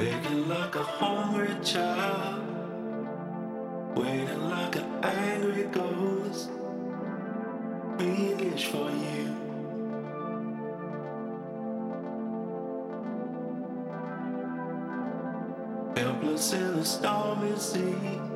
Begging like a hungry child, waiting like an angry ghost, being for you. Helpless in a stormy sea.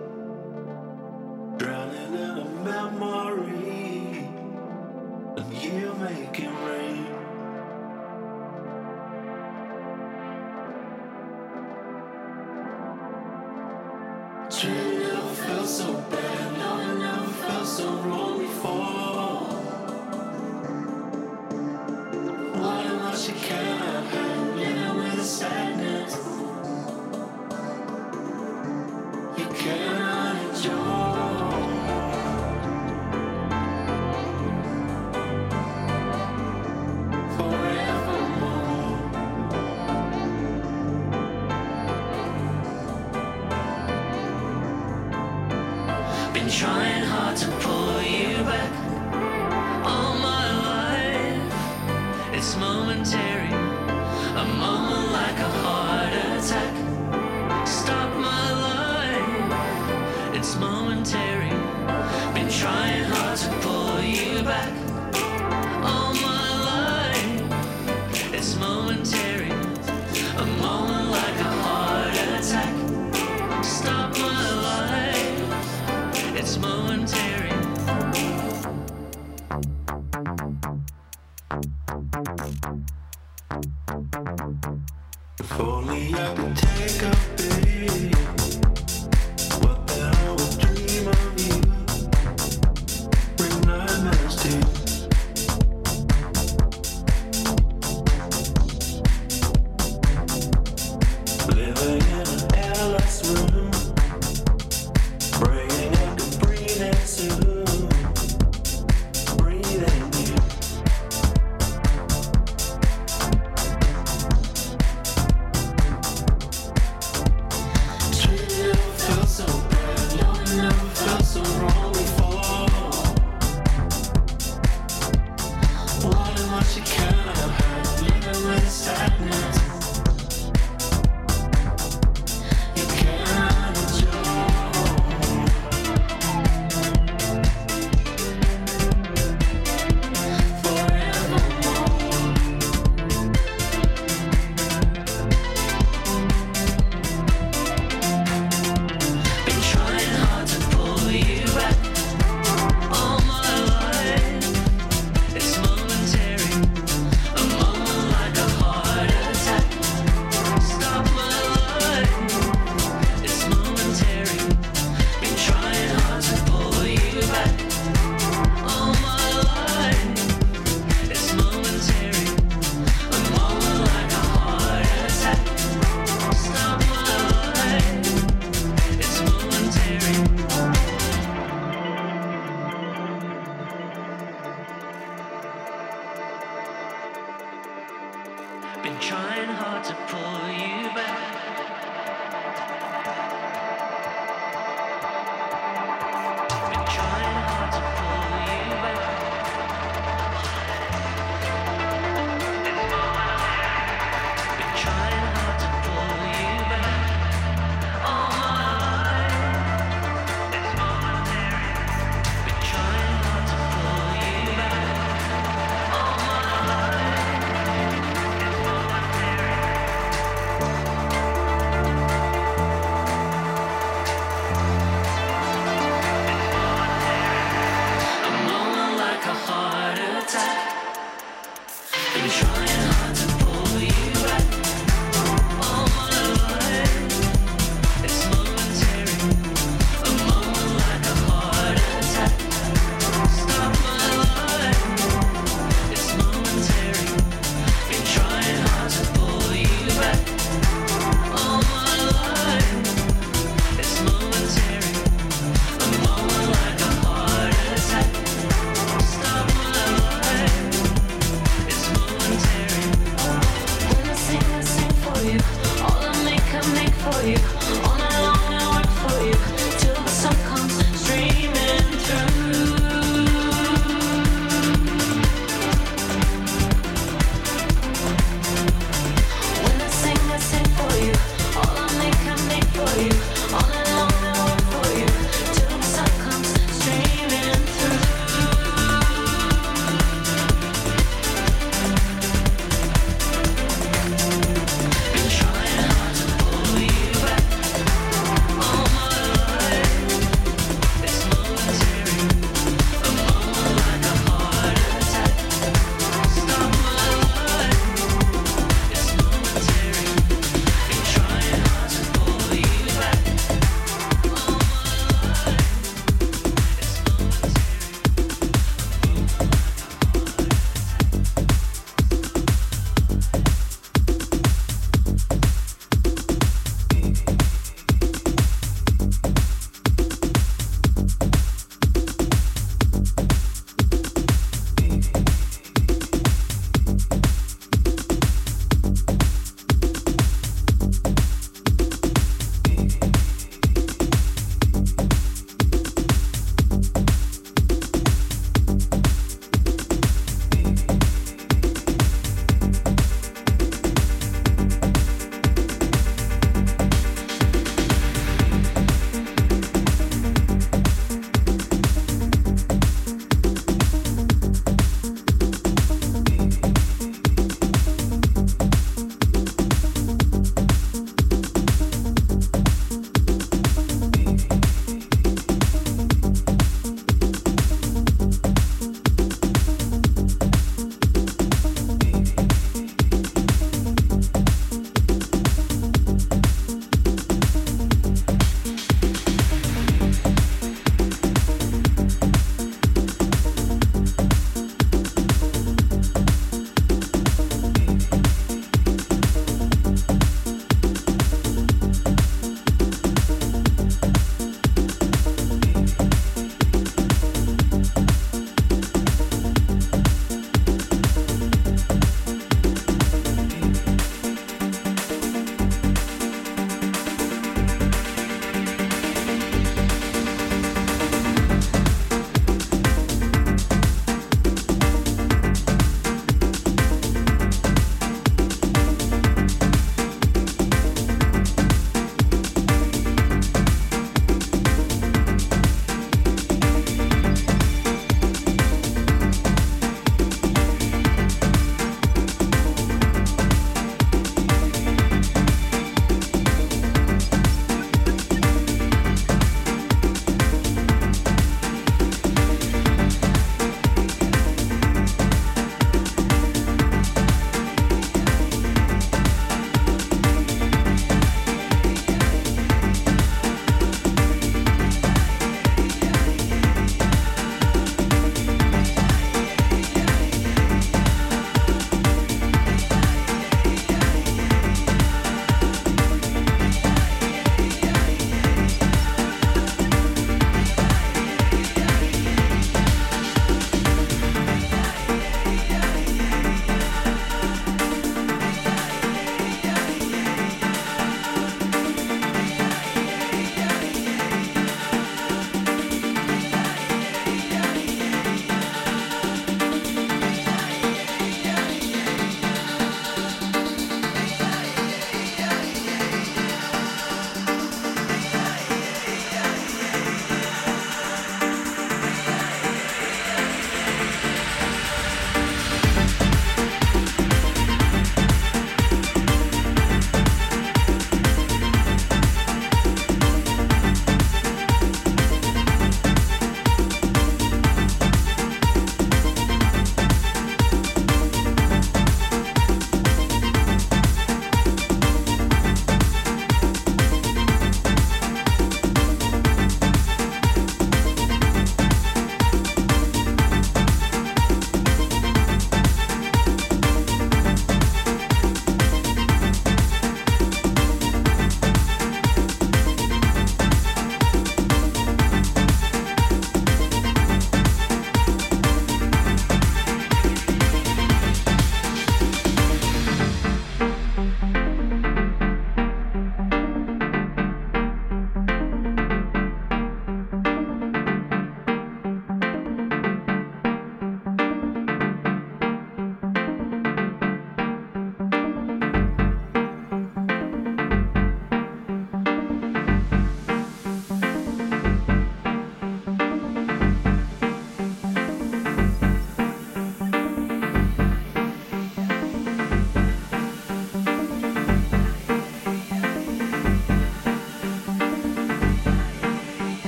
If only I could take a baby.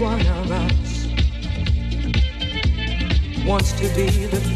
one of us wants to be the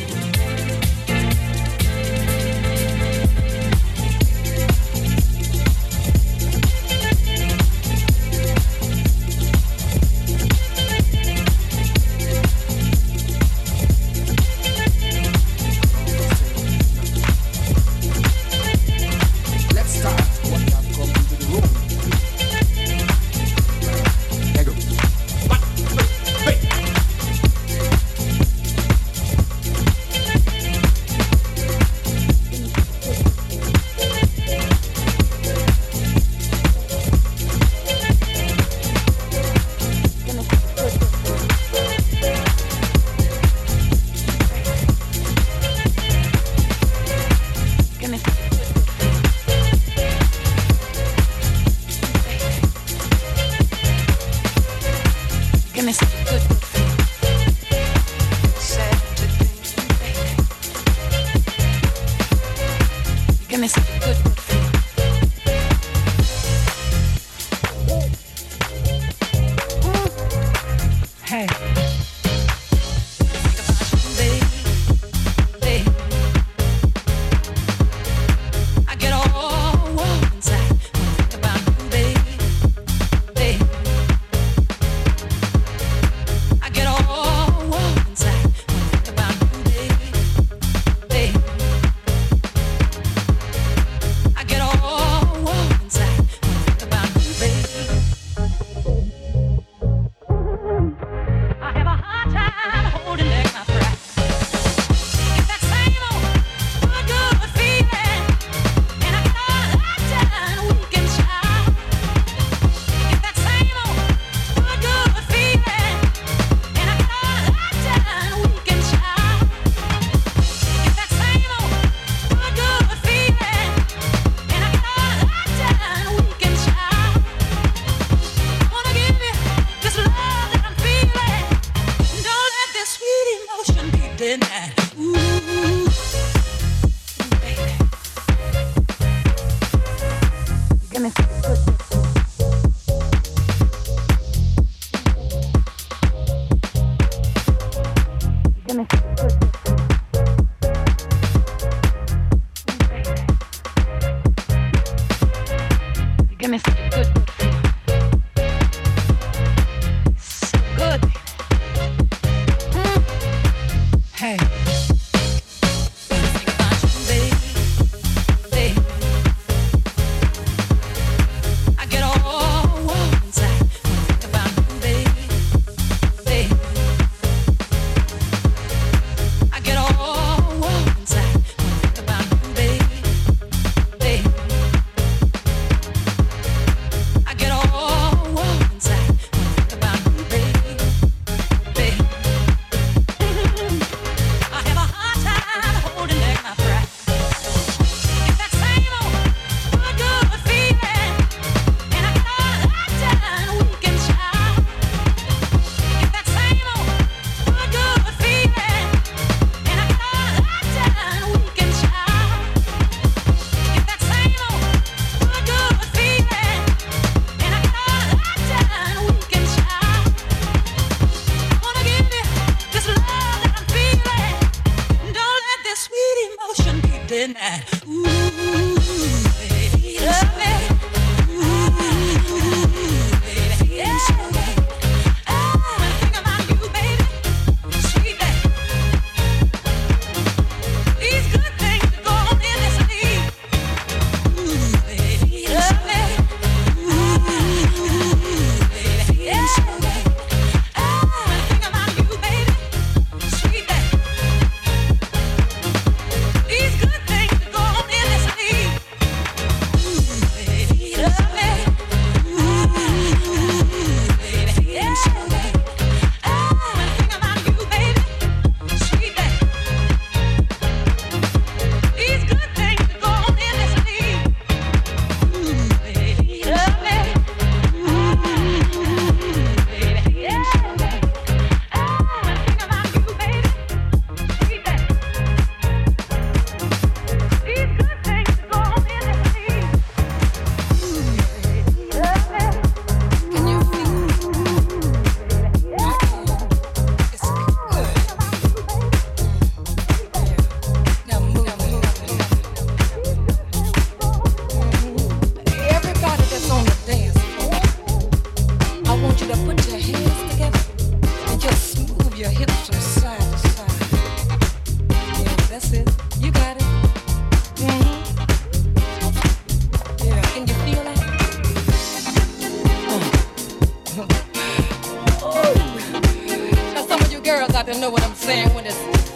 There know what I'm saying when it's